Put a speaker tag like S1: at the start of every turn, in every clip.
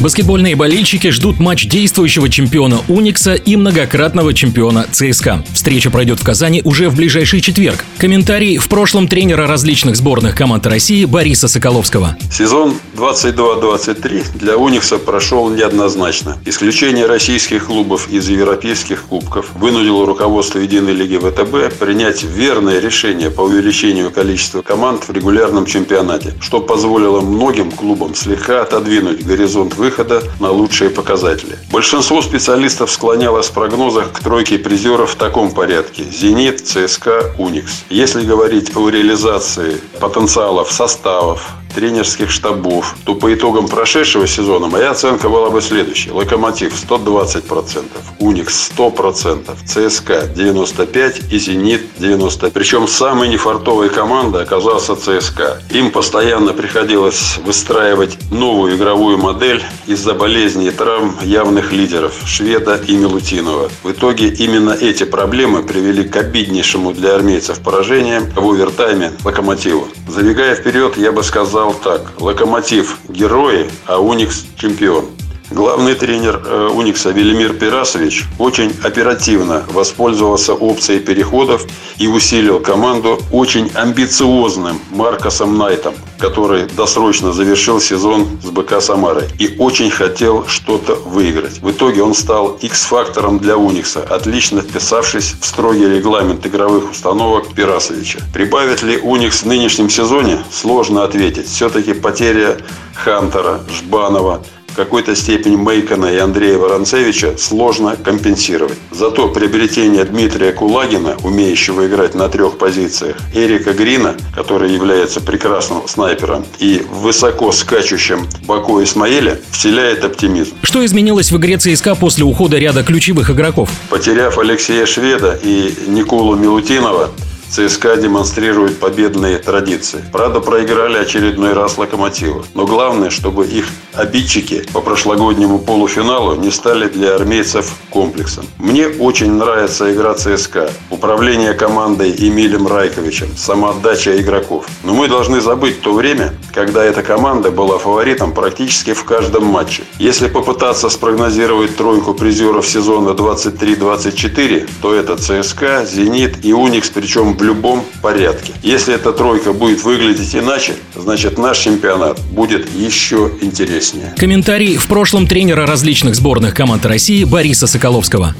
S1: Баскетбольные болельщики ждут матч действующего чемпиона Уникса и многократного чемпиона ЦСКА. Встреча пройдет в Казани уже в ближайший четверг. Комментарий в прошлом тренера различных сборных команд России Бориса Соколовского.
S2: Сезон 22-23 для Уникса прошел неоднозначно. Исключение российских клубов из европейских кубков вынудило руководство Единой лиги ВТБ принять верное решение по увеличению количества команд в регулярном чемпионате, что позволило многим клубам слегка отодвинуть горизонт выхода выхода на лучшие показатели. Большинство специалистов склонялось в прогнозах к тройке призеров в таком порядке. «Зенит», «ЦСКА», «Уникс». Если говорить о реализации потенциалов составов, тренерских штабов, то по итогам прошедшего сезона моя оценка была бы следующей. Локомотив 120%, Уникс 100%, ЦСКА 95% и Зенит 90%. Причем самой нефартовой командой оказался ЦСКА. Им постоянно приходилось выстраивать новую игровую модель из-за болезней и травм явных лидеров Шведа и Милутинова. В итоге именно эти проблемы привели к обиднейшему для армейцев поражению в овертайме Локомотиву. Забегая вперед, я бы сказал, сказал так. Локомотив – герои, а Уникс – чемпион. Главный тренер э, Уникса Велимир Пирасович очень оперативно воспользовался опцией переходов и усилил команду очень амбициозным Маркосом Найтом, который досрочно завершил сезон с БК Самарой и очень хотел что-то выиграть. В итоге он стал X-фактором для Уникса, отлично вписавшись в строгий регламент игровых установок Пирасовича. Прибавит ли Уникс в нынешнем сезоне? Сложно ответить. Все-таки потеря Хантера, Жбанова – в какой-то степени Мейкона и Андрея Воронцевича сложно компенсировать. Зато приобретение Дмитрия Кулагина, умеющего играть на трех позициях, Эрика Грина, который является прекрасным снайпером, и высоко скачущим Баку Исмаэля, вселяет оптимизм.
S1: Что изменилось в игре ЦСКА после ухода ряда ключевых игроков?
S2: Потеряв Алексея Шведа и Николу Милутинова, ЦСКА демонстрирует победные традиции. Правда, проиграли очередной раз Локомотиву. Но главное, чтобы их обидчики по прошлогоднему полуфиналу не стали для армейцев комплексом. Мне очень нравится игра ЦСКА, управление командой Эмилем Райковичем, самоотдача игроков. Но мы должны забыть то время, когда эта команда была фаворитом практически в каждом матче. Если попытаться спрогнозировать тройку призеров сезона 23-24, то это ЦСКА, Зенит и Уникс, причем в любом порядке. Если эта тройка будет выглядеть иначе, значит наш чемпионат будет еще интереснее.
S1: Комментарий в прошлом тренера различных сборных команд России Бориса Соколовского.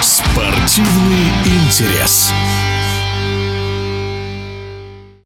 S3: Спортивный интерес.